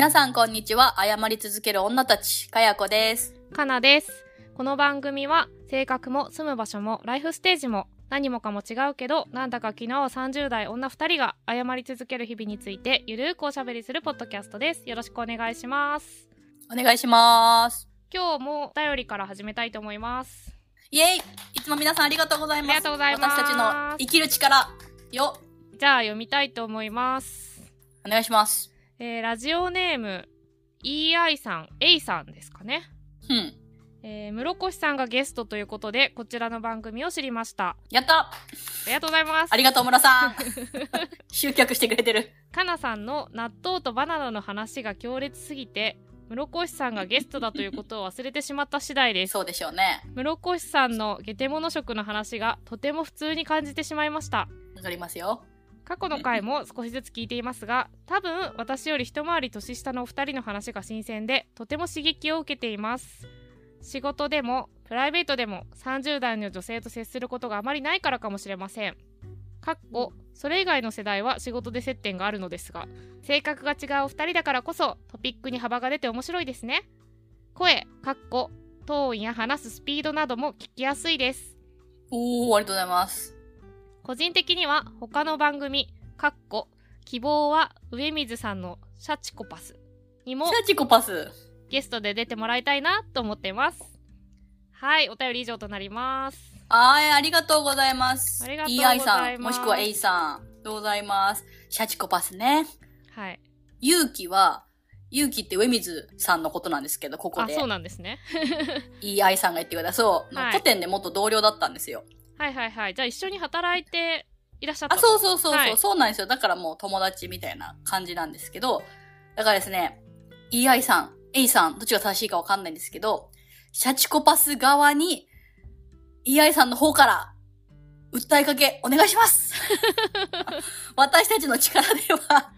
皆さんこんにちは。謝り続ける女たち、かやこです。かなです。この番組は性格も住む場所もライフステージも何もかも違うけどなんだか昨日30代女2人が謝り続ける日々についてゆるーくおしゃべりするポッドキャストです。よろしくお願いします。お願いします。今日もお便りから始めたいと思います。イェイいつも皆さんありがとうございます。ありがとうございます私たちの生きる力、よ、じゃあ読みたいと思います。お願いします。えー、ラジオネーム EI さん、A さんですかね。うん。えー、室越さんがゲストということでこちらの番組を知りました。やったありがとうございますあ。りがとう、村さん。集客してくれてる。かなさんの納豆とバナナの話が強烈すぎて室越さんがゲストだということを忘れてしまった次第ですそうでしょうね。室越さんのゲテモノ食の話がとても普通に感じてしまいましたわかりますよ。過去の回も少しずつ聞いていますが多分私より一回り年下のお二人の話が新鮮でとても刺激を受けています。仕事でもプライベートでも30代の女性と接することがあまりないからかもしれません。かっこそれ以外の世代は仕事で接点があるのですが性格が違うお二人だからこそトピックに幅が出て面白いですね。声かっこトーンや話すスピードなども聞きやすいです。おー、ありがとうございます。個人的には他の番組かっこ希望は上水さんのシャチコパスにもシャチコパス。ゲストで出てもらいたいなと思っていますはいお便り以上となりますはい、ありがとうございます。ありがとうござい EI さん、ますもしくは A さん。ありがとうございます。シャチコパスね。はい勇気は、勇気って上水さんのことなんですけど、ここで。あそうなんですね EI さんが言ってください。そう。はい古典で元同僚だったんですよ。はいはいはい。じゃあ一緒に働いていらっしゃったあ、とそうそうそうそう、はい。そうなんですよ。だからもう友達みたいな感じなんですけど、だからですね、EI さん、A さん、どっちが正しいかわかんないんですけど、シャチコパス側に、EI さんの方から、訴えかけ、お願いします。私たちの力では、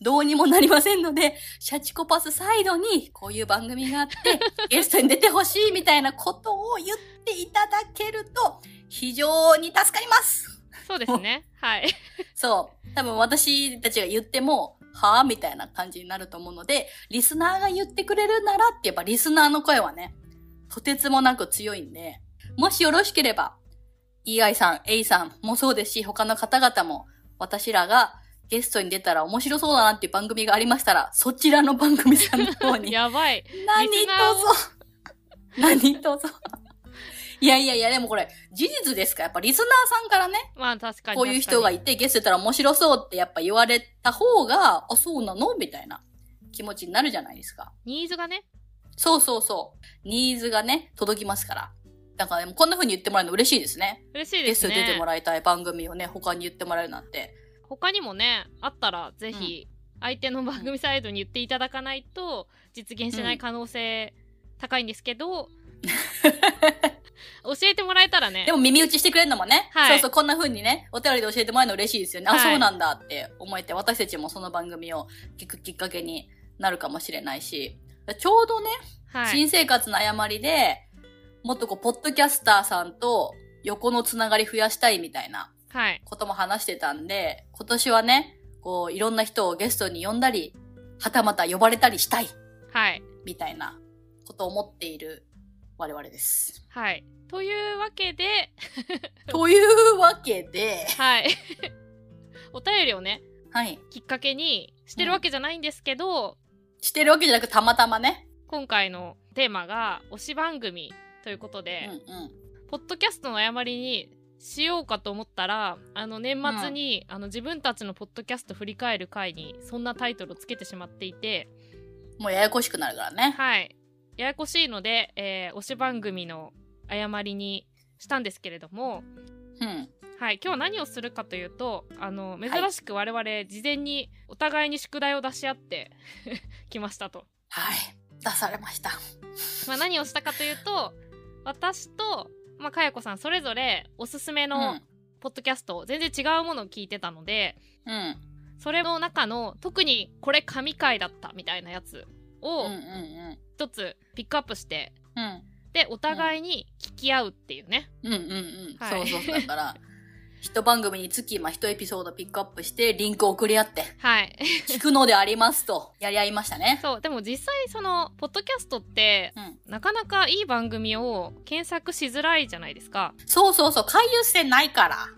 どうにもなりませんので、シャチコパスサイドに、こういう番組があって、ゲストに出てほしいみたいなことを言っていただけると、非常に助かります。そうですね。はい。そう。多分私たちが言っても、はぁみたいな感じになると思うので、リスナーが言ってくれるならってやっぱリスナーの声はね、とてつもなく強いんで、もしよろしければ、EI さん、A さんもそうですし、他の方々も、私らがゲストに出たら面白そうだなっていう番組がありましたら、そちらの番組さんの方に、やばい何とぞ、何とぞ。いやいやいや、でもこれ、事実ですか？やっぱリスナーさんからね、まあ確かにこういう人がいいて、ゲストたら面白そうってやっぱ言われた方が、あ、そうなの？みたいな気持ちになるじゃないですか。ニーズがねそうそうそう。ニーズがね、届きますから。だからでもこんな風に言ってもらえるの嬉しいですね。嬉しいゲストですねに出てもらいたい番組をね、他に言ってもらえるなんて。他にもねあったらぜひ相手の番組サイドに言っていただかないと実現しない可能性高いんですけど、教えてもらえたらね。でも耳打ちしてくれるのもね、はい。そうそう、こんな風にね、お便りで教えてもらえるの嬉しいですよね。あ、はい。そうなんだって思えて、私たちもその番組を聞くきっかけになるかもしれないし、ちょうどね、はい。新生活の誤りで、もっとこう、ポッドキャスターさんと横のつながり増やしたいみたいなはいことも話してたんで、今年はね、こう、いろんな人をゲストに呼んだり、はたまた呼ばれたりしたい、はいみたいなことを思っている我々です。はいというわけで というわけで、はいお便りをねはい。きっかけにしてるわけじゃないんですけど、してるわけじゃなくたまたまね。今回のテーマが推し番組ということうんで、うん。ポッドキャストの誤りにしようかと思ったらあの年末に、あの自分たちのポッドキャスト振り返る回にそんなタイトルをつけてしまっていてもうややこしくなるからね。はいややこしいので、えー推し番組の誤りにしたんですけれどもうん。はい今日は何をするかというとあのい珍しく我々事前にお互いに宿題を出し合って きましたと。はい。出されました。まあ、何をしたかというと私と、まあ、かやこさんそれぞれおすすめうのん。ポッドキャスト、全然違うものを聞いてたのでうん。それの中の特にこれ神回だったみたいなやつをうんうん一つピックアップして、うん。でお互いに聞き合うっていうね、うん。うんうんうん。はいそうそう。だから、一番組につき、まあ、一エピソードピックアップして、リンクを送り合って、はい。聞くのでありますと、やり合いましたね。そう、でも実際その、ポッドキャストって、うん。なかなかいい番組を検索しづらいじゃないですか。そうそうそう、回遊性ないから。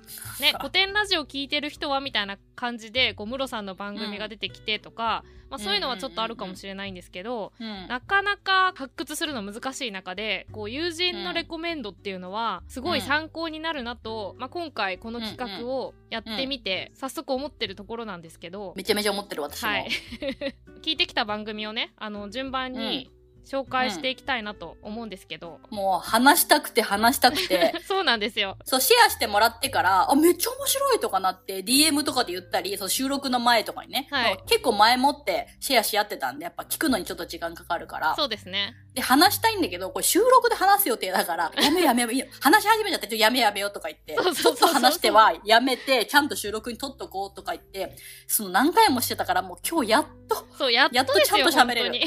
ね、古典ラジオ聞いてる人はみたいな感じで、こう、ムロさんの番組が出てきてとか、まあそういうのはちょっとあるかもしれないんですけど、うん。なかなか発掘するの難しい中で、こう、友人のレコメンドっていうのは、すごい参考になるなと、まあ今回この企画をやってみて、早速思ってるところなんですけど、めちゃめちゃ思ってる私も。はい。聞いてきた番組をね、あの、順番に紹介していきたいなと思うんですけど、もう話したくて話したくて、そうなんですよ。そう、シェアしてもらってから、あ、めっちゃ面白いとかなって、DM とかで言ったり、そう収録の前とかにね、はい。結構前もってシェアし合ってたんで、やっぱ聞くのにちょっと時間かかるから、そうですね。で、話したいんだけど、これ収録で話す予定だから、やめやめや、話し始めちゃって、ちょやめやめようとか言って、ちょっと話してはやめて、ちゃんと収録に撮っとこうとか言って、その何回もしてたから、もう今日やっと、そう、やっやっとちゃんと喋れる。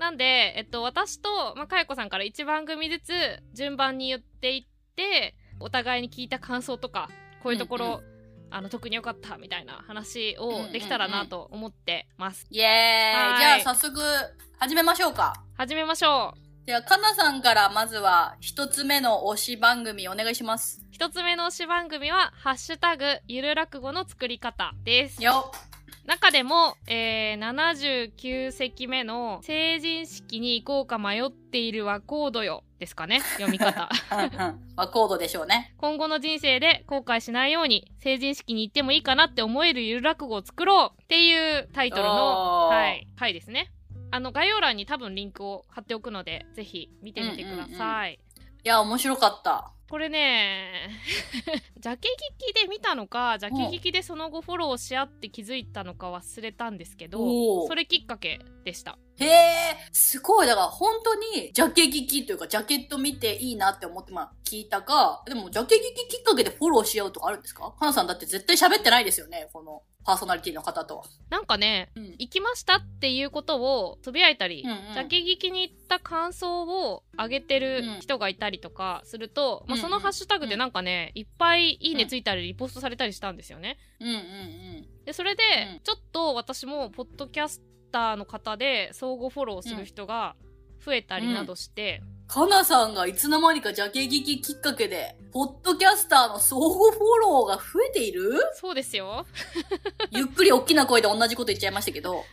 なんで、えっと、私と、まあ、かやこさんから1番組ずつ順番に言っていって、お互いに聞いた感想とか、こういうところ、うんうあの、特に良かったみたいな話うんうんうんをできたらなと思ってます。イエーイはいじゃあ早速、始めましょうか。始めましょう。じゃあ、かなさんからまずは、一つ目の推し番組お願いします。一つ目の推し番組は、ハッシュタグ、ゆる落語の作り方です。よ中でも、えー、79席目の成人式に行こうか迷っているはコードよですかね読み方。まあ、コードでしょうね。今後の人生で後悔しないように成人式に行ってもいいかなって思えるゆる落語を作ろうっていうタイトルの、はい、回ですね。あの概要欄に多分リンクを貼っておくのでぜひ見てみてください、いや、面白かった。これね ジャケ聞きで見たのかジャケ聞きでその後フォローし合って気づいたのか忘れたんですけどそれきっかけでした。へえ、すごい。だから本当に、ジャケ聞きというか、ジャケット見ていいなって思って、まあ、聞いたか、でも、ジャケ聞ききっかけでフォローし合うとかあるんですか？花さんだって絶対喋ってないですよね、このパーソナリティの方とは。なんかねうん。行きましたっていうことをつぶやいたり、うんうんジャケ聞きに行った感想を上げてる人がいたりとかすると、まあ、うんうんそのハッシュタグでなんかね、いっぱいいいねついたりリポストされたりしたんですよね。うんうんうん。でそれで、うんちょっと私もポッドキャスターの方で相互フォローする人が増えたりなどして、かなさんがいつの間にかジャケ聞ききっかけで、ポッドキャスターの相互フォローが増えている？そうですよ。ゆっくり大きな声で同じこと言っちゃいましたけど、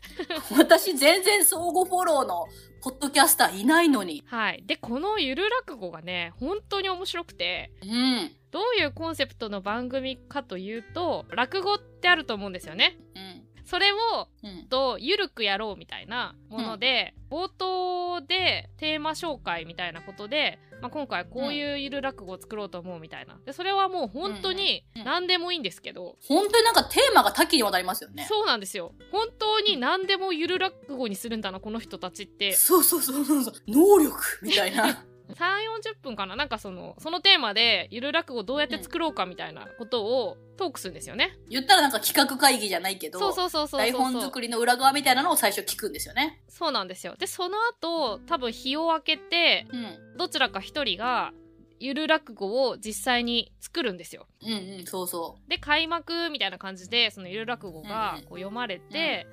私全然相互フォローのポッドキャスターいないのに。はい。で、このゆる落語がね、本当に面白くて、うん。どういうコンセプトの番組かというと、落語ってあると思うんですよね。うん。それをうん。とゆるくやろうみたいなもので、冒頭でテーマ紹介みたいなことで、まあ、今回こういうゆる落語を作ろうと思うみたいなでそれはもう本当に何でもいいんですけど、本当になんかテーマが多岐にわたりますよね。そうなんですよ本当に何でもゆる落語にするんだなこの人たちってそうそうそうそうそう。能力みたいな。3 4 0分かな？なんかそのそのテーマでゆる落語どうやって作ろうかみたいなことをトークするんですよね、言ったらなんか企画会議じゃないけど、そうそうそうそう台本作りの裏側みたいなのを最初聞くんですよね。そうなんですよでその後多分日を明けてうん。どちらか一人がゆる落語を実際に作るんですよ。うんうん、そうそで開幕みたいな感じでそのゆる落語がうんうんこう読まれて、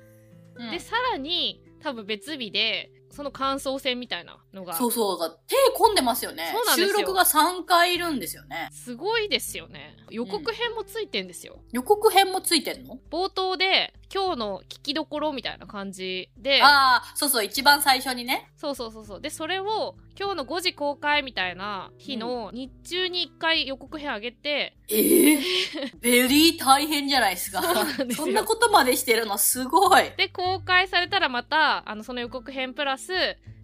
う。うんでさらに多分別日でその感想戦みたいなのがそうそう。手込んでますよね。そうなんですよ収録が3回いるんですよね。すごいですよね予告編もついてんですよ。予告編もついてんの？冒頭で今日の聞きどころみたいな感じで。ああ、そうそう、一番最初にね。そうそうそうそう。でそれを今日の5時公開みたいな日の日中に1回予告編上げて、ええベリー大変じゃないですか。そんなことまでしてるの？すごい。で公開されたらまたあのその予告編プラス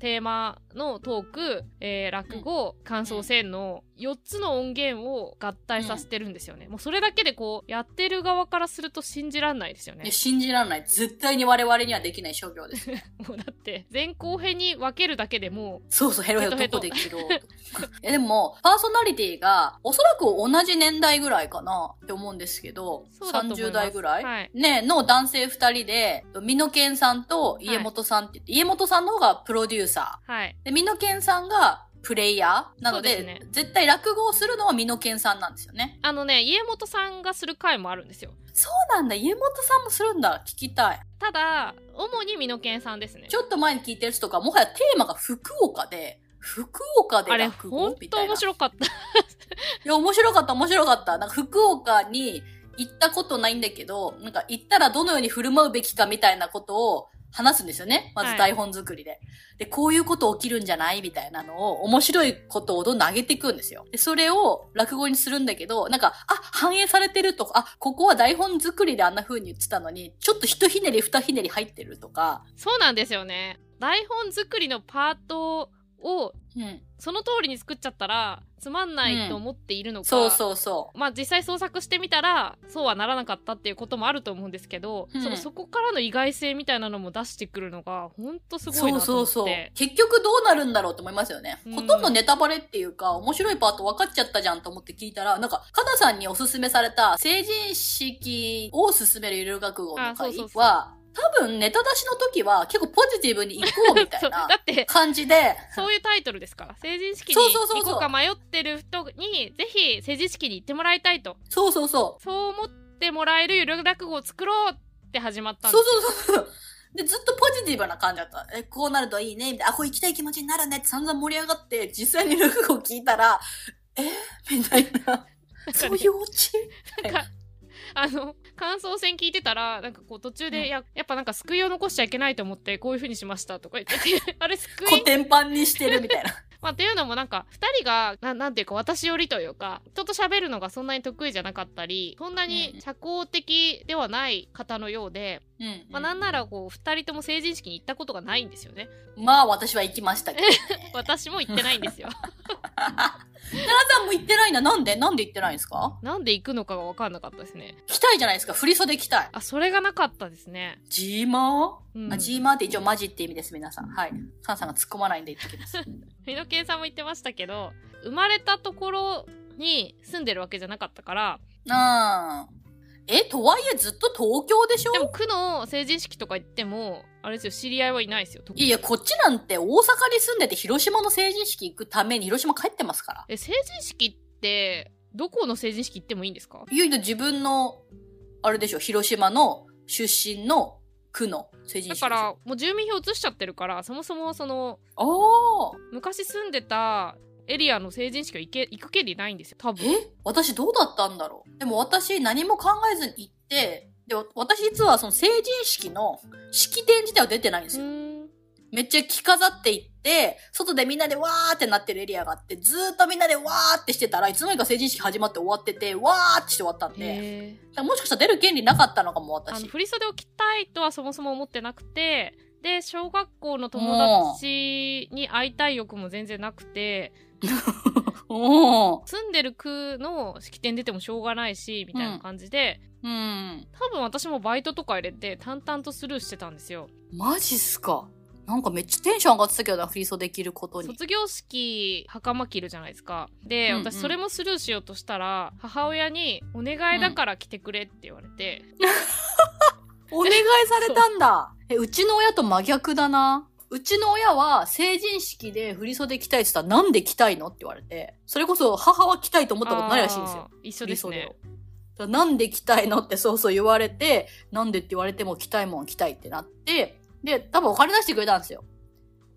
テーマのトーク、えー落語、感想戦の4つの音源を合体させてるんですよね、もうそれだけでこうやってる側からすると信じらんないですよね。いや信じられない。絶対に我々にはできない所業です。もうだって前後編に分けるだけでもそうそう、ヘロヘロどこで切ろうと。いやでも、パーソナリティが、おそらく同じ年代ぐらいかなって思うんですけど、そうだと思います。30代ぐらい、はい。ね、の男性二人で、美濃健さんと家元さんって言って、家元さんの方がプロデューサはいー。で、美濃健さんがプレイヤーなので、ね絶対落語をするのは美濃健さんなんですよね。あのね、家元さんがする回もあるんですよ。そうなんだ。家元さんもするんだ。聞きたい。ただ、主に美濃健さんですね。ちょっと前に聞いたやつとか、もはやテーマが福岡で、福岡で落語みたいな。面白かった。いや、面白かった、面白かった。なんか福岡に行ったことないんだけど、なんか行ったらどのように振る舞うべきかみたいなことを話すんですよね。まはいず台本作りで。で、こういうこと起きるんじゃない？みたいなのを、面白いことをどんどん上げていくんですよ。で、それを落語にするんだけど、なんか、あ、反映されてるとか、あ、ここは台本作りであんな風に言ってたのに、ちょっと一ひねり二ひねり入ってるとか、そうなんですよね。台本作りのパートを、うん。その通りに作っちゃったら、つまんないと思っているのか、そうそうそう。まあ実際創作してみたらそうはならなかったっていうこともあると思うんですけど、うんそのそこからの意外性みたいなのも出してくるのがほんとすごいそうなと思ってそうそう。結局どうなるんだろうと思いますよね。うんほとんどネタバレっていうか、面白いパート分かっちゃったじゃんと思って聞いたら、なんか、かなさんにおすすめされた成人式を進めるゆる学語のあそう回そうそうは、多分ネタ出しの時は結構ポジティブに行こうみた そいうなだって感じで、そういうタイトルですか？ら成人式にそうそうそうそう行こうか迷ってる人にぜひ成人式に行ってもらいたいとそうそうそう。そう思ってもらえるゆる落語を作ろうって始まったんでそうすそうそうそう。で、ずっとポジティブな感じだった。え、こうなるといいね、みたいな。あ、こう行きたい気持ちになるねって散々盛り上がって、実際に落語聞いたら、え？みたいな。そういうオチ？なんかあの感想戦聞いてたらなんかこう途中で、ややっぱなんか救いを残しちゃいけないと思ってこういう風にしましたとか言ってて あれ救い古典版にしてるみたいな。まあ、っていうのもなんか2人がななんていうか私寄りというか人と喋るのがそんなに得意じゃなかったりそんなに社交的ではない方のようで、うん。まあ、なんならこう2人とも成人式に行ったことがないんですよねまあ私は行きましたけど、ね。私も行ってないんですよ奈良さんも行ってないな。なんで？なんで行ってないんですか？なんで行くのかが分かんなかったですね来たいじゃないですか。振り袖着たい。あそれがなかったですねジーマー、うんあジーマーって一応マジって意味です、皆さん。はい。カンさんが突っ込まないんで言ってきます。美濃健さんも言ってましたけど生まれたところに住んでるわけじゃなかったからうん。え、とはいえずっと東京でしょ？でも区の成人式とか行ってもあれですよ知り合いはいないですよいやいや、こっちなんて大阪に住んでて広島の成人式行くために広島帰ってますから。え成人式ってどこの成人式行ってもいいんですか？いよいよ自分の、あれでしょ、広島の出身の区の成人式。だからもう住民票移しちゃってるからそもそもその。昔住んでたエリアの成人式は行け行く権利ないんですよ。多分。え？私どうだったんだろう？でも私何も考えずに行って、で、私実はその成人式の式典自体は出てないんですよ。めっちゃ着飾って行って、外でみんなでわーってなってるエリアがあって、ずーっとみんなでわーってしてたらいつの間にか成人式始まって終わってて、わーってして終わったんで、もしかしたら出る権利なかったのかも私。ーあの振り袖を着たいとはそもそも思ってなくてで小学校の友達に会いたい欲も全然なくておー住んでる区の式典出てもしょうがないしみたいな感じで、うん。多分私もバイトとか入れて淡々とスルーしてたんですよマジっすか？なんかめっちゃテンション上がってたけどな、フリーソできることに。卒業式袴着るじゃないですかで、うんうん私それもスルーしようとしたら母親に「お願いだから来てくれ」って言われて、お願いされたんだ。え、うちの親と真逆だな。うちの親は成人式で振り袖着たいって言ったらなんで着たいのって言われて、それこそ母は着たいと思ったことないらしいんですよ。一緒ですねなんで着たいのってそうそう言われて、なんでって言われても着たいもん着たいってなって、で、多分お金出してくれたんですよ。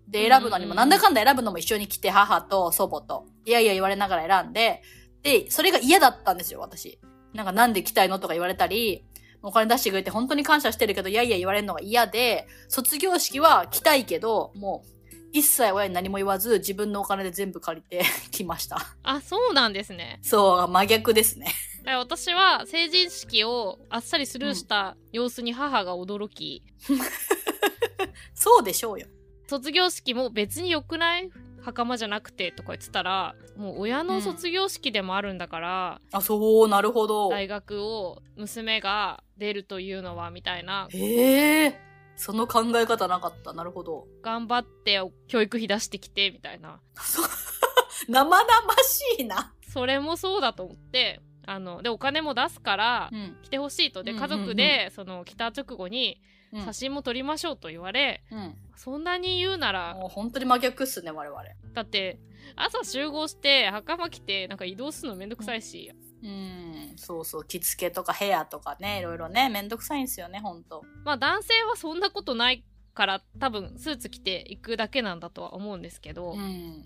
で、選ぶのにも、なんだかんだ選ぶのも一緒に来て、母と祖母と、いやいや言われながら選んで、で、それが嫌だったんですよ、私。なんかなんで来たいのとか言われたり、お金出してくれて本当に感謝してるけど、いやいや言われるのが嫌で、卒業式は来たいけど、もう、一切親に何も言わず、自分のお金で全部借りて 来ました。あそうなんですねそう、真逆ですね。だから私は成人式をあっさりスルーした様子に母が驚き、そうでしょうよ。卒業式も別に良くない？袴じゃなくてとか言ってたらもう親の卒業式でもあるんだから、あ、そう、なるほど。大学を娘が出るというのはみたいなへえ。その考え方なかった。なるほど。頑張って教育費出してきてみたいな。生々しいな。それもそうだと思ってあのでお金も出すからうん。来てほしいとでうん家族でその来た直後にうん写真も撮りましょうと言われ、うん。そんなに言うならもう本当に真逆っすね、我々。だって朝集合して袴着てなんか移動するのめんどくさいし、うん。そうそう。着付けとかヘアとかね、いろいろね、めんどくさいんですよね、ほんと。まあ男性はそんなことないから多分スーツ着ていくだけなんだとは思うんですけど、いうん。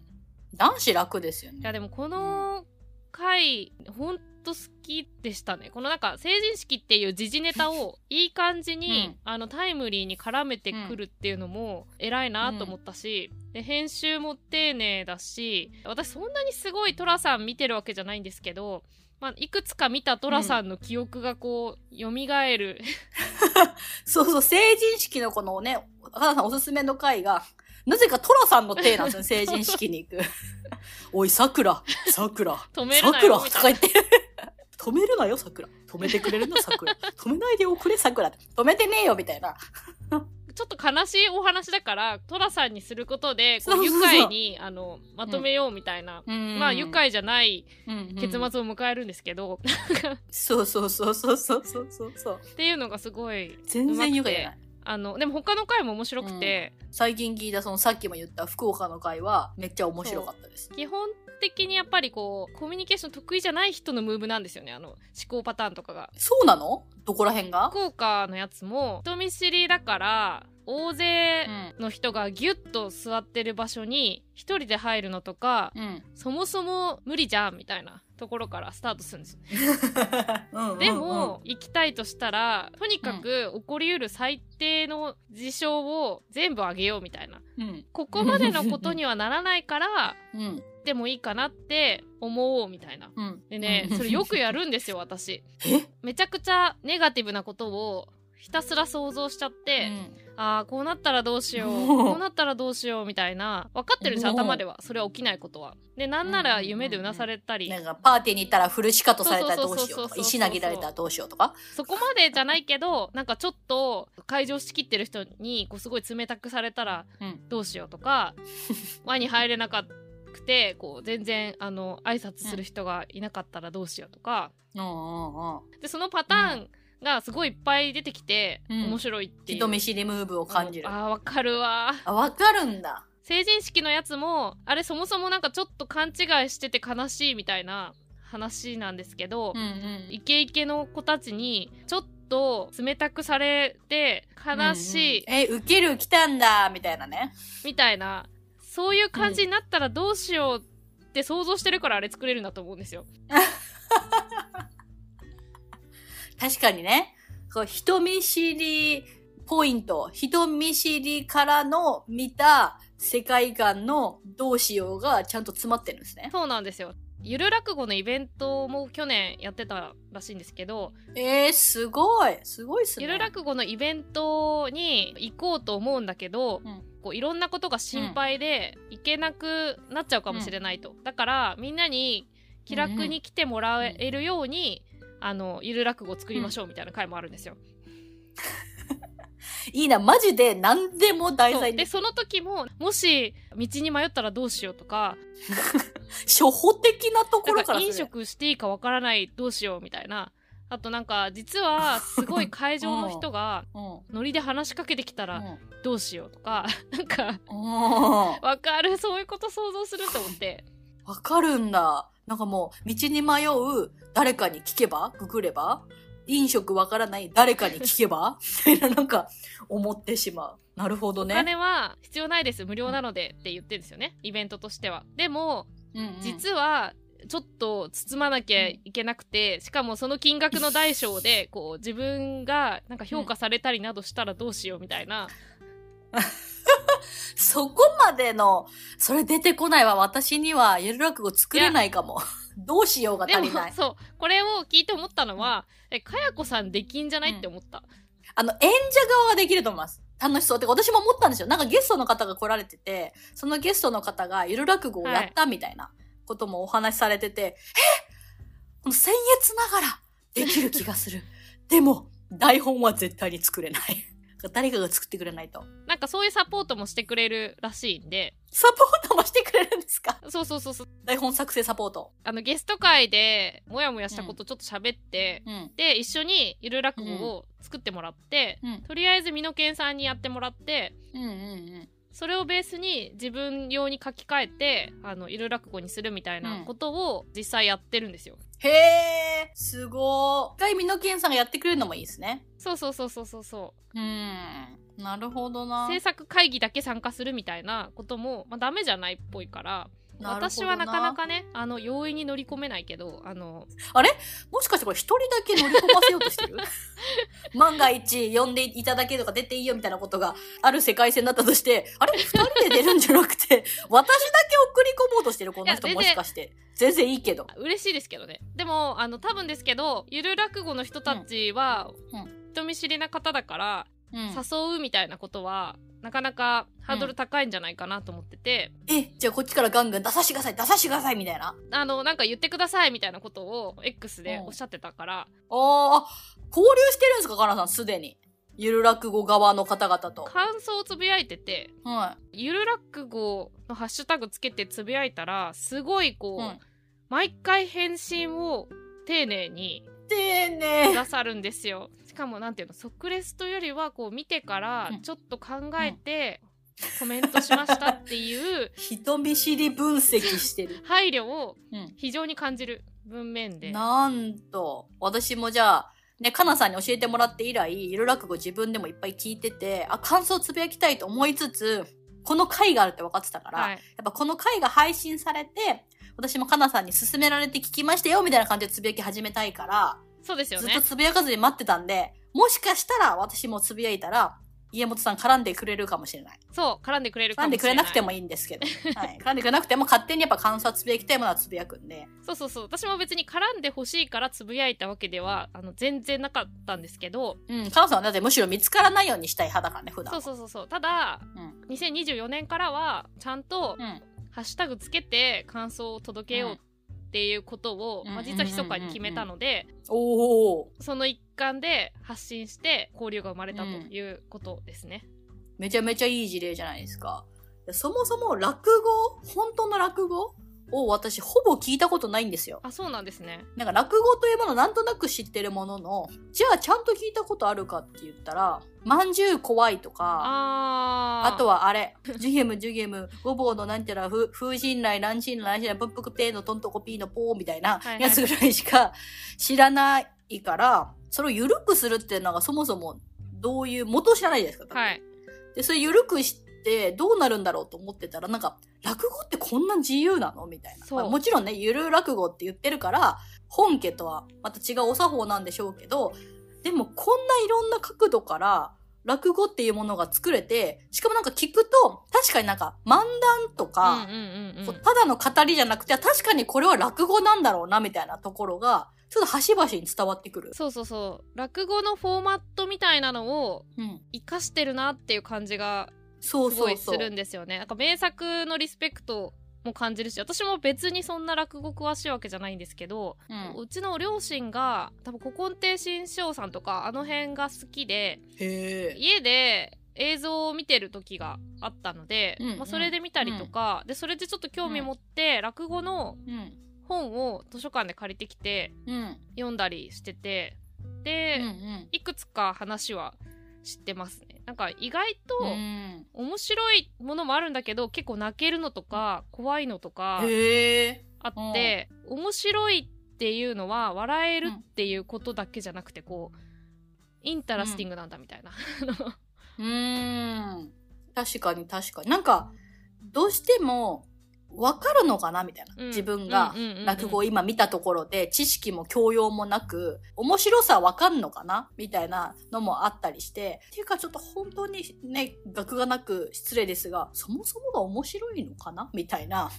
男子楽ですよね。やでもこの回ほんと好きでしたね。このなんか成人式っていう時事ネタをいい感じに、あのタイムリーに絡めてくるっていうのも偉いなと思ったし、で編集も丁寧だし私そんなにすごい寅さん見てるわけじゃないんですけどまあ、いくつか見た寅さんの記憶がこう、蘇る。そうそう、成人式のこのね、赤田さんおすすめの回が、なぜかトラさんの手なんですよ、成人式に行く。おい、桜、桜、止めるなよ桜とか言って。止めるなよ、桜。止めてくれるな、桜。止めないでおくれ、桜。止めてねえよ、みたいな。ちょっと悲しいお話だから寅さんにすることでこう愉快にあのまとめようみたいな、うん、まあ愉快じゃない結末を迎えるんですけど、うんうん、そうそうそうそうそうそうそうっていうのがすごい全然愉快じゃないあの、でも他の回も面白くて、最近聞いたそのさっきも言った福岡の回はめっちゃ面白かったです。基本的にやっぱりこう、コミュニケーション得意じゃない人のムーブなんですよね、あの、思考パターンとかが。そうなの？どこら辺が？福岡のやつも、人見知りだから、大勢うん。の人がギュッと座ってる場所に一人で入るのとか、うん。そもそも無理じゃんみたいなところからスタートするんですよ。うんうんでも、行きたいとしたら、とにかく起こりうる最低の事象を全部あげようみたいな。うん。ここまでのことにはならないから、うん。でもいいかなって思おうみたいな。うん。でね、それよくやるんですよ、私。え？めちゃくちゃネガティブなことをひたすら想像しちゃって、ああ、こうなったらどうしよう、こうなったらどうしようみたいな、分かってるんです頭では。それは起きないことは。で、なんなら夢でうなされたり、なんかパーティーに行ったらフルシカトされたらどうしようとか、石投げられたらどうしようとか？そこまでじゃないけど、なんかちょっと会場仕切ってる人に、こうすごい冷たくされたらうん。どうしようとか、輪に入れなかくて、こう全然、あの、挨拶する人がいなかったらどうしようとか、うん。で、そのパターンがすごいいっぱい出てきて、うん面白いっていう。人見知りムーブを感じる。ああ、わかるわ。あ、わかるんだ。成人式のやつも、あれそもそもなんかちょっと勘違いしてて悲しいみたいな話なんですけど、うんうん。イケイケの子たちにちょっと冷たくされて悲しいうんうんえ、ウケる来たんだ、みたいなね。みたいな、そういう感じになったらどうしようって想像してるからあれ作れるんだと思うんですよ。確かにね。こう人見知りポイント、人見知りからの見た世界観のどうしようがちゃんと詰まってるんですね。そうなんですよ。ゆる落語のイベントも去年やってたらしいんですけど、えー、すごい。すごいっすね。ゆる落語のイベントに行こうと思うんだけど、うんこういろんなことが心配で行けなくなっちゃうかもしれないと。だからみんなに気楽に来てもらえるように、あの、ゆる落語を作りましょうみたいな回もあるんですよ。いいな、マジで何でも題材で。その時も、もし道に迷ったらどうしようとか、初歩的なところから飲食していいかわからないどうしようみたいな。あとなんか、実はすごい会場の人がうん。ノリで話しかけてきたらどうしようとか、なんか、わかる、そういうこと想像すると思って。わかるんだ。なんかもう、道に迷う誰かに聞けば？ググれば？飲食わからない？誰かに聞けば？みたいななんか思ってしまう。なるほどおね。金は必要ないです、無料なのでって言ってるんですよね、イベントとしては。でも、うんうん実は、ちょっと包まなきゃいけなくて、しかもその金額の大小で、こう、自分がなんか評価されたりなどしたらどうしようみたいな。そこまでの、それ出てこないわ。私にはゆる落語作れないかも。どうしようが足りない、。そう、これを聞いて思ったのは、え、かやこさんできんじゃない？って思った。あの、演者側ができると思います。楽しそう。てか私も思ったんですよ。なんかゲストの方が来られてて、そのゲストの方がゆる落語をやったみたいなこともお話しされてて、えこの僭越ながらできる気がする。でも、台本は絶対に作れない。誰かが作ってくれないと。なんかそういうサポートもしてくれるらしいんで、サポートもしてくれるんですか？そうそうそうそう。台本作成サポート。あの、ゲスト会で、もやもやしたことちょっと喋って、うん。で、一緒にゆる落語を作ってもらって、うん。とりあえず美濃健さんにやってもらって、うんうんうん。それをベースに自分用に書き換えて、あの、ゆる落語にするみたいなことを実際やってるんですよ。へえ、すごー。一回、美濃健さんがやってくれるのもいいですね。そうそうそうそうそうそう。うん。なるほどな。制作会議だけ参加するみたいなことも、まあ、ダメじゃないっぽいから、私はなかなかね、あの、容易に乗り込めないけど、あの、もしかしてこれ一人だけ乗り込ませようとしてる？万が一呼んでいただけとか出ていいよみたいなことがある世界線だったとして、あれ？二人で出るんじゃなくて、私だけ送り込もうとしてるこの人もしかして。全然いいけど。嬉しいですけどね。でも、あの、多分ですけど、ゆる落語の人たちは、うん。人見知りな方だから、うん誘うみたいなことは、なかなかハードル高いんじゃないかなと思ってて、え、じゃあこっちからガンガン出さしてください、出さしてくださいみたいな？あの、なんか言ってくださいみたいなことを X でおっしゃってたから、あーあ、交流してるんですか、かなさん、すでに。ゆる落語側の方々と。感想をつぶやいてて、はゆる落語のハッシュタグつけてつぶやいたら、すごいこう、うん毎回返信を丁寧にい。丁寧く。ださるんですよ。しかもなんていうの、即レスというよりはこう見てからうんちょっと考えてコメントしましたっていう人見知り分析してる。配慮をうん。非常に感じる文面で。なんと、私もじゃあ、ね、かなさんに教えてもらって以来、ゆる落語自分でもいっぱい聞いてて、あ、感想つぶやきたいと思いつつ、この回があるって分かってたから、はい。やっぱこの回が配信されて、私もかなさんに勧められて聞きましたよ、みたいな感じでつぶやき始めたいから、そうですよねずっと。つぶやかずに待ってたんで、もしかしたら私もつぶやいたら、家元さん絡んでくれるかもしれない。そう、絡んでくれるか絡んでもしれない。くれなくてもいいんですけど。はい。絡んでくれなくても勝手にやっぱ感想はつぶやきたいものはつぶやくんで。そうそうそう。私も別に絡んでほしいからつぶやいたわけでは、あの、全然なかったんですけど、うん。かなさんはだってむしろ見つからないようにしたい派だからね、普段そうは。そうそうそう。ただ、うん。2024年からは、ちゃんと、うん。ハッシュタグつけて感想を届けようっていうことを、うんまあ、実は密かに決めたので、おお。その一環で発信して交流が生まれたということですね。めちゃめちゃいい事例じゃないですか。そもそも落語、本当の落語？を私ほぼ聞いたことないんですよ。あ、そうなんですね。なんか落語というものなんとなく知ってるものの、じゃあちゃんと聞いたことあるかって言ったら、まんじゅう怖いとか、あとはあれ、ジュゲムジュゲム、ごぼうのなんちゃら、ふ風神来、乱神来、乱神来、ぷっぷくてーのトントコピーのポーみたいなやつぐらいしか知らないから、それを緩くするっていうのがそもそもどういう、元を知らないですか。はい。で、それ緩くしてどうなるんだろうと思ってたら、なんか、落語ってこんな自由なの？みたいな。まあもちろんね、ゆる落語って言ってるから、本家とはまた違うお作法なんでしょうけど、でもこんないろんな角度から、落語っていうものが作れて、しかもなんか聞くと、確かになんか漫談とうんか、ただの語りじゃなくて、確かにこれは落語なんだろうな、みたいなところが、ちょっと端々に伝わってくる。そうそうそう。落語のフォーマットみたいなのをうん。活かしてるなっていう感じがす。ごいするんですよね。なんか名作のリスペクトも感じるし、私も別にそんな落語詳しいわけじゃないんですけど、うん。うちの両親が多分古今亭新章さんとかあの辺が好きで。家で映像を見てる時があったので、うんうんまあ、それで見たりとか、でそれでちょっと興味持って、落語のうん。本を図書館で借りてきてうん。読んだりしててうん。で、うん。いくつか話は知ってますねなんか意外とうん。面白いものもあるんだけど結構泣けるのとか怖いのとか。あって、面白いっていうのは笑えるっていうことだけじゃなくてこうインタラスティングなんだみたいな、うーん。確かに確かに。なんか、どうしても、わかるのかな？みたいな。うん。自分が落語を今見たところで、知識も教養もなく、面白さわかんのかな？みたいなのもあったりして。っていうかちょっと本当にね、学がなく失礼ですが、そもそもが面白いのかな？みたいな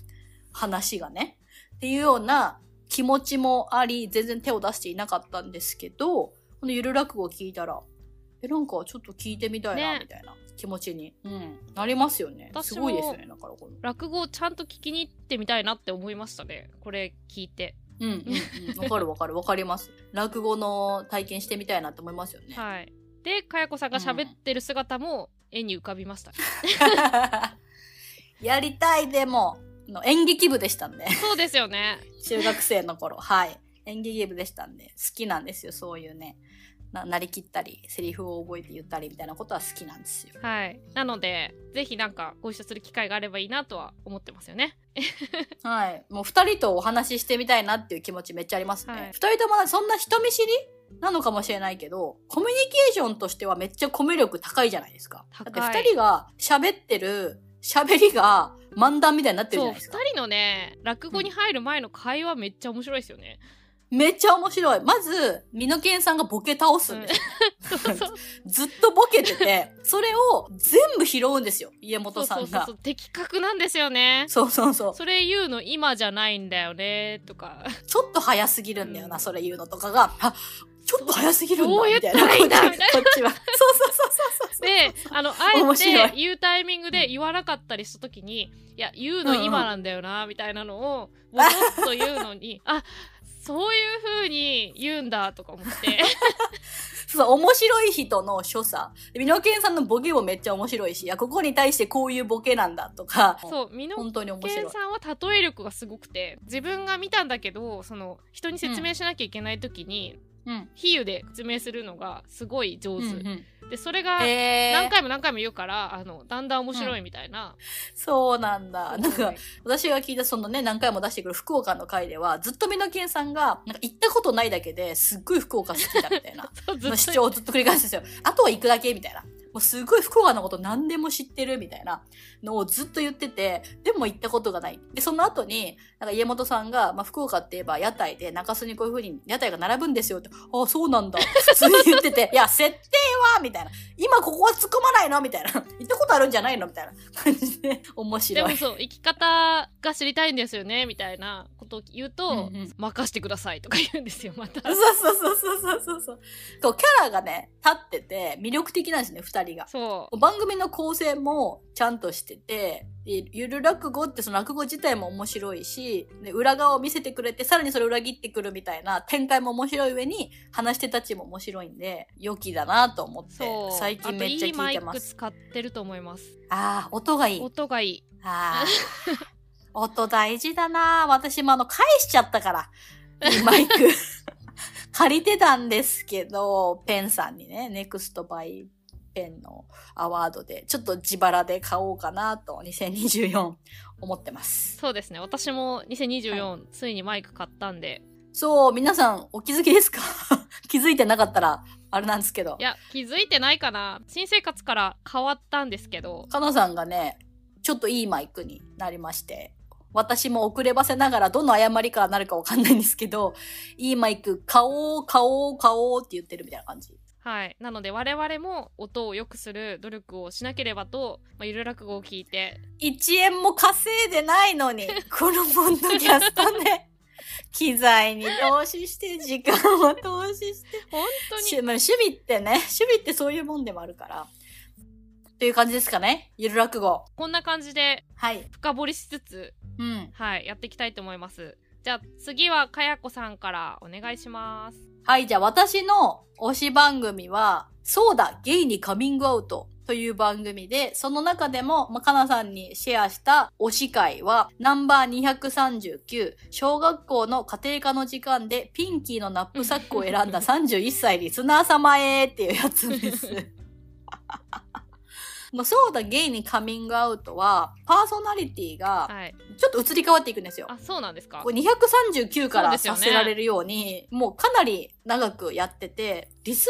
話がね。っていうような気持ちもあり、全然手を出していなかったんですけど、このゆる落語を聞いたら、え、なんかちょっと聞いてみたいな、ね。みたいな気持ちに、うん、なりますよね。すごいですよね、だからこの。落語をちゃんと聞きに行ってみたいなって思いましたねこれ聞いてうん、うん、うん。わかるわかるわかります。落語の体験してみたいなって思いますよね。はいでかやこさんが喋ってる姿も絵に浮かびました。やりたい、でも、の演劇部でしたんで。そうですよね。中学生の頃。はい。演劇部でしたんで、好きなんですよ、そういうね。な、なりきったり、セリフを覚えて言ったりみたいなことは好きなんですよ。はい。なので、ぜひなんかご一緒する機会があればいいなとは思ってますよね。はい。もう二人とお話ししてみたいなっていう気持ちめっちゃありますね。二、はい人ともそんな人見知りなのかもしれないけど、コミュニケーションとしてはめっちゃコミュ力高いじゃないですか。だ高いって二人が喋ってる喋りが漫談みたいになってるじゃないですか。人のね、落語に入る前の会話めっちゃ面白いですよね。めっちゃ面白い。まず、ミノケンさんがボケ倒すんですよ。ずっとボケてて、それを全部拾うんですよ。家そ元さがうそうんそうそ。う。的確なんですよね。そうそうそう。それ言うの今じゃないんだよね、とか。ちょっと早すぎるんだよな、うんそれ言うのとかが。あ、ちょっと早すぎるんだ、みたいな。こっちは。そうそうそうそうそう。で、あの、あえて言うタイミングで言わなかったりした時に、いや、言うの今なんだよな、みたいなのを、ぼそっと言うのに、あ、そういう風に言うんだ、とか思って。そう、面白い人の所作。でミノケンさんのボケもめっちゃ面白いし、いや、ここに対してこういうボケなんだとか。そう、ミノ。ケンさんは例え力がすごくて、自分が見たんだけど、その、人に説明しなきゃいけない時に、うん。比喩で説明するのがすごい上手。うんうんで、それが、えー、何回も何回も言うから、あの、だんだん面白いみたいな。そうなんだ。なんか私が聞いたそのね、何回も出してくる福岡の回では、ずっとミノケンさんが、なんか行ったことないだけですっごい福岡好きだみたいな。主張をずっと繰り返すんですよ。あとは行くだけみたいな。もうすごい福岡のこと何でも知ってるみたいなのをずっと言ってて、でも行ったことがない。で、その後に、なんか家元さんが、まあ、福岡って言えば屋台で中洲にこういう風に屋台が並ぶんですよって、ああ、そうなんだ。普通に言ってて、いや、設定はみたいな。今ここは突っ込まないのみたいな。行ったことあるんじゃないのみたいな感じで、面で白い。もそう、生き方が知りたいんですよね、みたいなことを言うと、うんうん任してくださいとか言うんですよ、また。そうそうそうそうそうそうそう。こう、キャラがね、立ってて、魅力的なんですね、二人が。そう。番組の構成もちゃんとしてて、でゆる落語ってその落語自体も面白いし、で裏側を見せてくれて、さらにそれを裏切ってくるみたいな展開も面白い上に、話し手たちも面白いんで、良きだなと思って最近めっちゃ聞いてます。ク使ってると思います。ああ、音がいい。音がいい。ああ。音大事だな私もあの、返しちゃったから。いいマイク。借りてたんですけど、ペンさんにね、ネクストバイペンのアワードで、ちょっと自腹で買おうかなと、2024思ってます。そうですね。私も2024、ついにマイク買ったんで。そう、皆さんお気づきですか？気づいてなかったら、あれなんですけどい。や、気づいてないかな。新生活から変わったんですけど。かなさんがね、ちょっといいマイクになりまして、私も遅ればせながらどの誤りからなるかわかんないんですけど、いいマイク買おう、買おう、買おうって言ってるみたいな感じ。はい。なので我々も音を良くする努力をしなければと、まあ、ゆる落語を聞いて、1円も稼いでないのに、このポッドキャストで、機材に投資して、時間を投資して、本当しに、まあ趣味ってね、趣味ってそういうもんでもあるから。という感じですかね。ゆる落語。こんな感じではい。深掘りしつつ、うん。はい、やっていきたいと思います。じゃあ次はかやこさんからお願いします。はい、じゃあ私の推し番組は、そうだ、ゲイにカミングアウトという番組で、その中でも、まあ、かなさんにシェアした推し会は、ナンバー239、小学校の家庭科の時間でピンキーのナップサックを選んだ31歳リスナー様へっていうやつです。もうそうだ、ゲイにカミングアウトは、パーソナリティが、はい。ちょっと移り変わっていくんですよ。あ、そうなんですか？これ239からさせられるように、もうかなり長くやってて、リス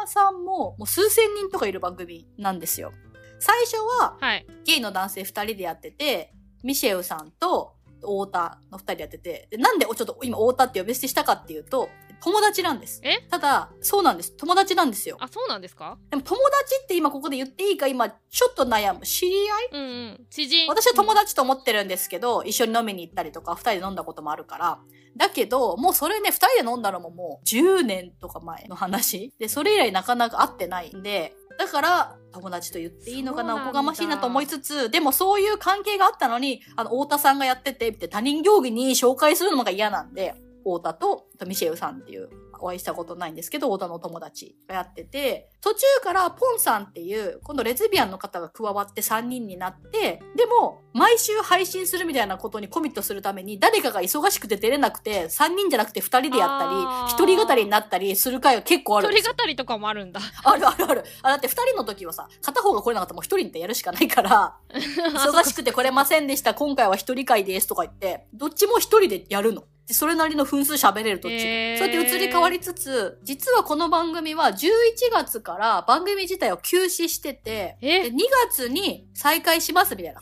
ナーさんももう数千人とかいる番組なんですよ。最初ははい。ゲイの男性二人でやってて、ミシェウさんと太田の二人でやってて、でなんでちょっと今太田って呼び捨てしたかっていうと、友達なんです。え？ただ、そうなんです。友達なんですよ。あ、そうなんですか？でも友達って今ここで言っていいか今ちょっと悩む。知り合い？うんうん。知人。私は友達と思ってるんですけど、一緒に飲みに行ったりとか、二人で飲んだこともあるから。だけど、もうそれね、二人で飲んだのももう10年とか前の話。で、それ以来なかなか会ってないんで、だから、友達と言っていいのかな、おこがましいなと思いつつ、でもそういう関係があったのに、あの、太田さんがやってて、って他人行儀に紹介するのが嫌なんで、太田とミシェルさんっていうお会いしたことないんですけど、太田のお友達がやってて、途中からポンさんっていう、今度レズビアンの方が加わって3人になって、でも、毎週配信するみたいなことにコミットするために、誰かが忙しくて出れなくて、3人じゃなくて2人でやったり、1人語りになったりする回が結構あるんですよ。1人語りとかもあるんだ。あるあるある。あ、だって2人の時はさ、片方が来れなかったらもう1人でやるしかないから、忙しくて来れませんでした、今回は1人会ですとか言って、どっちも1人でやるの。で、それなりの分数喋れるとち、えー、そうやって移り変わりつつ、実はこの番組は11月から番組自体を休止してて、で2月に再開しますみたいな。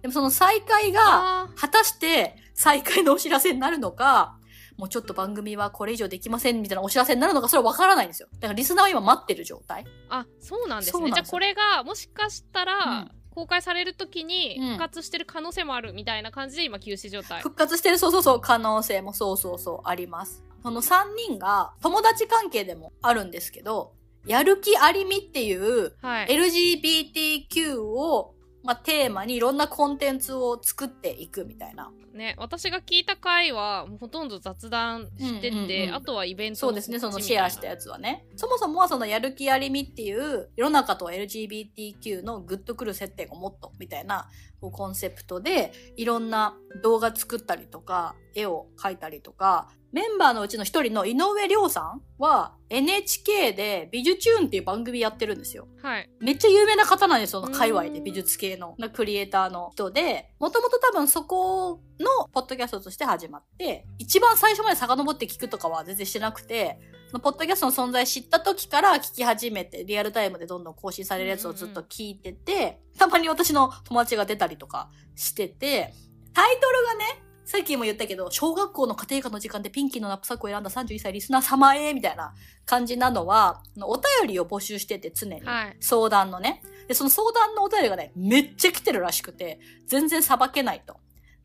でもその再開が、果たして再開のお知らせになるのか、もうちょっと番組はこれ以上できませんみたいなお知らせになるのか、それはわからないんですよ。だからリスナーは今待ってる状態。あ、そうなんですね。すじゃあこれが、もしかしたら、うん公開される時に復活してる可能性もあるみたいな感じで今休止状態。復活してる、そうそうそう、可能性もそうそうそう、あります。この3人が友達関係でもあるんですけど、やる気ありみっていう、LGBTQ をまあ、テーマにいろんなコンテンツを作っていくみたいな。ね、私が聞いた回は、ほとんど雑談してて、あとはイベントそうですね、そのシェアしたやつはね。そもそもはそのやる気ありみっていう、世の中と LGBTQ のグッとくる設定がもっと、みたいな、こうコンセプトで、いろんな動画作ったりとか、絵を描いたりとか、メンバーのうちの一人の井上亮さんは NHK で美術チューンっていう番組やってるんですよ。はい。めっちゃ有名な方なんですよ、その界隈で美術系のクリエイターの人で、もともと多分そこのポッドキャストとして始まって、一番最初まで遡って聞くとかは全然してなくて、そのポッドキャストの存在知った時から聞き始めて、リアルタイムでどんどん更新されるやつをずっと聞いてて、たまに私の友達が出たりとかしてて、タイトルがね、さっきも言ったけど、小学校の家庭科の時間でピンキーのナップサックを選んだ31歳リスナー様へ、みたいな感じなのは、お便りを募集してて常に。はい、相談のね。で、その相談のお便りがね、めっちゃ来てるらしくて、全然裁けないと。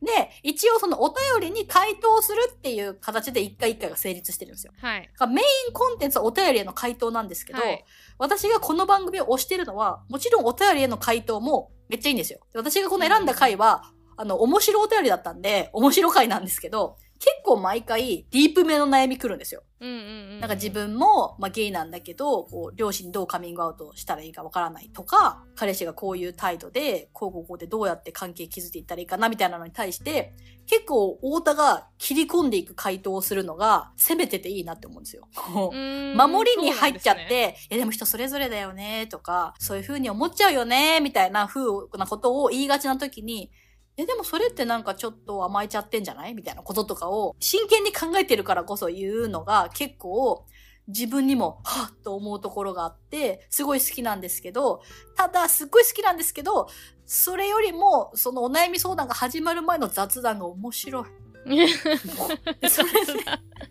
で、一応そのお便りに回答するっていう形で一回一回が成立してるんですよ。はい。メインコンテンツはお便りへの回答なんですけど、はい、私がこの番組を推してるのは、もちろんお便りへの回答もめっちゃいいんですよ。私がこの選んだ回は、あの、面白お便りだったんで、面白回なんですけど、結構毎回、ディープめの悩み来るんですよ。うんうんうん、なんか自分も、まあ、ゲイなんだけど、こう、両親にどうカミングアウトしたらいいかわからないとか、彼氏がこういう態度で、こうこうこうでどうやって関係築いていったらいいかな、みたいなのに対して、結構、太田が切り込んでいく回答をするのが、攻めてていいなって思うんですよ。守りに入っちゃって、ね、いやでも人それぞれだよね、とか、そういう風に思っちゃうよね、みたいな風なことを言いがちな時に、え、でもそれってなんかちょっと甘えちゃってんじゃない？みたいなこととかを真剣に考えてるからこそ言うのが結構自分にも、はっと思うところがあって、すごい好きなんですけど、ただ、すっごい好きなんですけど、それよりも、そのお悩み相談が始まる前の雑談が面白い。それ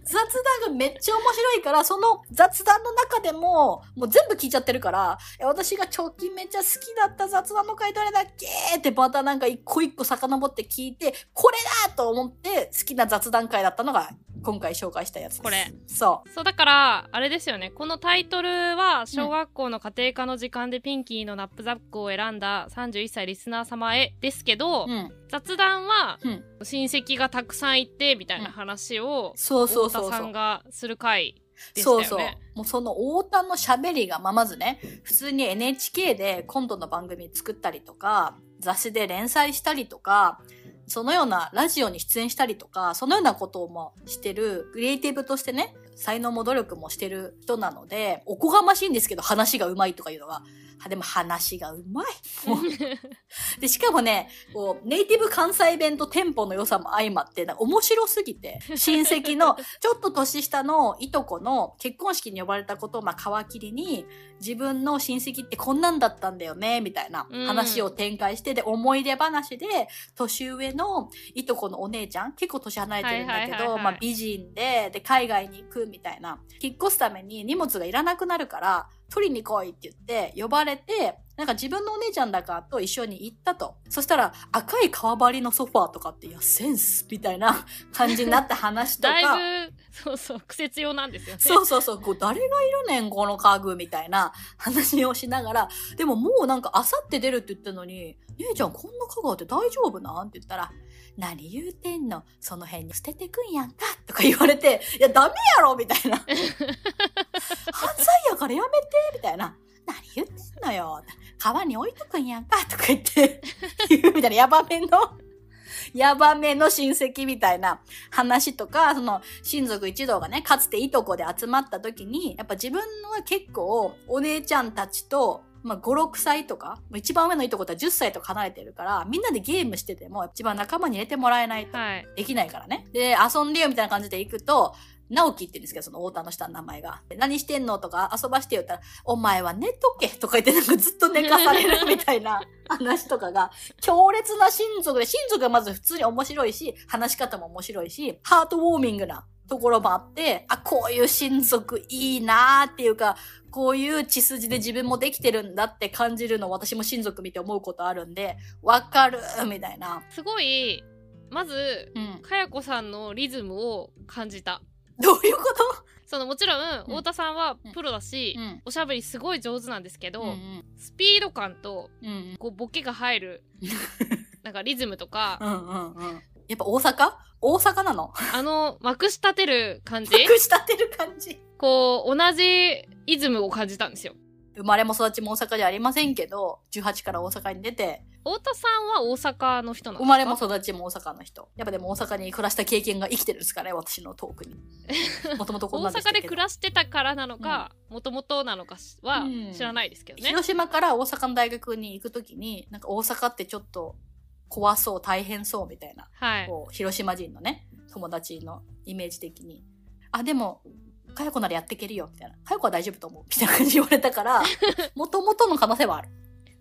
雑談がめっちゃ面白いから、その雑談の中でも、もう全部聞いちゃってるから、私が直近めっちゃ好きだった雑談の回どれだっけってまたなんか一個一個遡って聞いて、これだと思って好きな雑談会だったのが今回紹介したやつです。これ。そう。そう、だから、あれですよね。このタイトルは、小学校の家庭科の時間でピンキーのナップザックを選んだ31歳リスナー様へですけど、うん、雑談は、うん、親戚がたくさんいて、みたいな話を、そうそうそう。太田さんがする回。ね、そうそう。もうその太田の喋りが、まあ、まずね、普通に NHK でコントの番組作ったりとか、雑誌で連載したりとか、そのようなラジオに出演したりとか、そのようなことをもしてる、クリエイティブとしてね、才能も努力もしてる人なので、おこがましいんですけど話がうまいとかいうのが、でも話がうまい。で、しかもね、こう、ネイティブ関西弁とテンポの良さも相まって、面白すぎて、親戚の、ちょっと年下のいとこの結婚式に呼ばれたことを、まあ、皮切りに、自分の親戚ってこんなんだったんだよね、みたいな話を展開して、で、思い出話で、年上のいとこのお姉ちゃん、結構年離れてるんだけど、まあ、美人で、で、海外に行くみたいな。引っ越すために荷物がいらなくなるから、取りに来いって言って呼ばれて、なんか自分のお姉ちゃんだかと一緒に行ったと。そしたら赤い革張りのソファーとかって、いや、センスみたいな 感じになった話とか。だいぶ、そうそう、苦節用なんですよね。そうそうそう、こう誰がいるねん、この家具みたいな話をしながら、でももうなんかあさって出るって言ってるのに、姉ちゃんこんな家具あって大丈夫なん？って言ったら、何言うてんの？その辺に捨ててくんやんか？とか言われて、いや、ダメやろみたいな。犯罪やからやめてみたいな。何言ってんのよ川に置いとくんやんかとか言って、言うみたいな、ヤバめの、ヤバめの親戚みたいな話とか、その、親族一同がね、かつていとこで集まった時に、やっぱ自分は結構、お姉ちゃんたちと、まあ、5、6歳とか、一番上のいとことは10歳とか離れてるから、みんなでゲームしてても、一番仲間に入れてもらえないとはい。できないからね。で、遊んでよみたいな感じで行くと、直樹って言うんですけど、その太田の下の名前が。で何してんの？とか遊ばしてよって言ったら、お前は寝とけとか言ってなんかずっと寝かされるみたいな 話とかが、強烈な親族で、親族がまず普通に面白いし、話し方も面白いし、ハートウォーミングなところもあって、あ、こういう親族いいなーっていうか、こういう血筋で自分もできてるんだって感じるのを私も親族見て思うことあるんで、わかるみたいな。すごい、まず、うん。かやこさんのリズムを感じた。どういうこと？そのもちろん、うん。太田さんはプロだし、うん。おしゃべりすごい上手なんですけど、うんうん。スピード感とこうボケが入る なんかリズムとか、うんうんうん。やっぱ大阪？大阪なの？あのまくし立てる感じ？隠し立てる感じ。こう同じイズムを感じたんですよ。生まれも育ちも大阪じゃありませんけど、18から大阪に出て、太田さんは大阪の人なんですか？生まれも育ちも大阪の人。やっぱでも大阪に暮らした経験が生きてるんですかね、私のトークに。もともとこんな大阪で暮らしてたからなのか、もともとなのかはうん知らないですけどね。広島から大阪の大学に行くときに、なんか大阪ってちょっと怖そう、大変そうみたいな。はい。こう、広島人のね、友達のイメージ的に。あ、でも、かよこならやっていけるよ、みたいな。かよこは大丈夫と思う、みたいな感じで言われたから、もともとの可能性はある。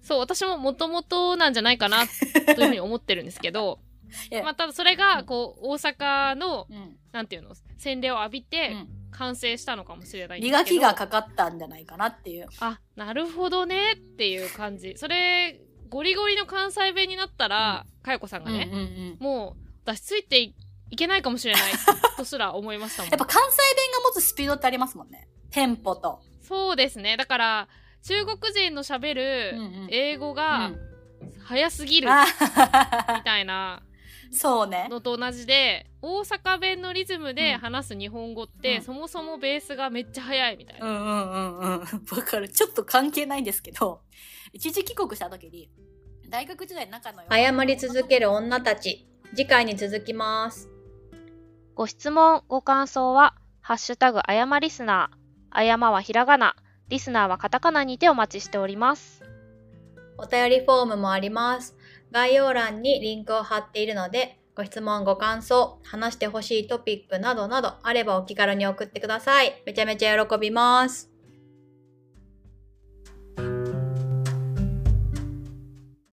そう、私ももともとなんじゃないかな、というふうに思ってるんですけど、まあ多分それが、こう、大阪の、うん。なんていうの、洗礼を浴びて、うん完成したのかもしれない。磨きがかかったんじゃないかなっていう。あ、なるほどねっていう感じ。それ、ゴリゴリの関西弁になったら、かよこさんがね、うんうんうん。もう、私ついていいけないかもしれないとすら思いましたもん。やっぱ関西弁が持つスピードってありますもんね。テンポと。そうですね。だから、中国人の喋るうんうん英語がうん早すぎるあみたいなそうね。のと同じで、大阪弁のリズムでうん話す日本語って、うんそもそもベースがめっちゃ早いみたいな。うんうんうんうん。わかる。ちょっと関係ないんですけど、一時帰国した時に、大学時代の仲の謝り続ける女たち。次回に続きます。ご質問、ご感想は、ハッシュタグあやまリスナー。あやまはひらがな、リスナーはカタカナにてお待ちしております。お便りフォームもあります。概要欄にリンクを貼っているので、ご質問、ご感想、話してほしいトピックなどなどあればお気軽に送ってください。めちゃめちゃ喜びます。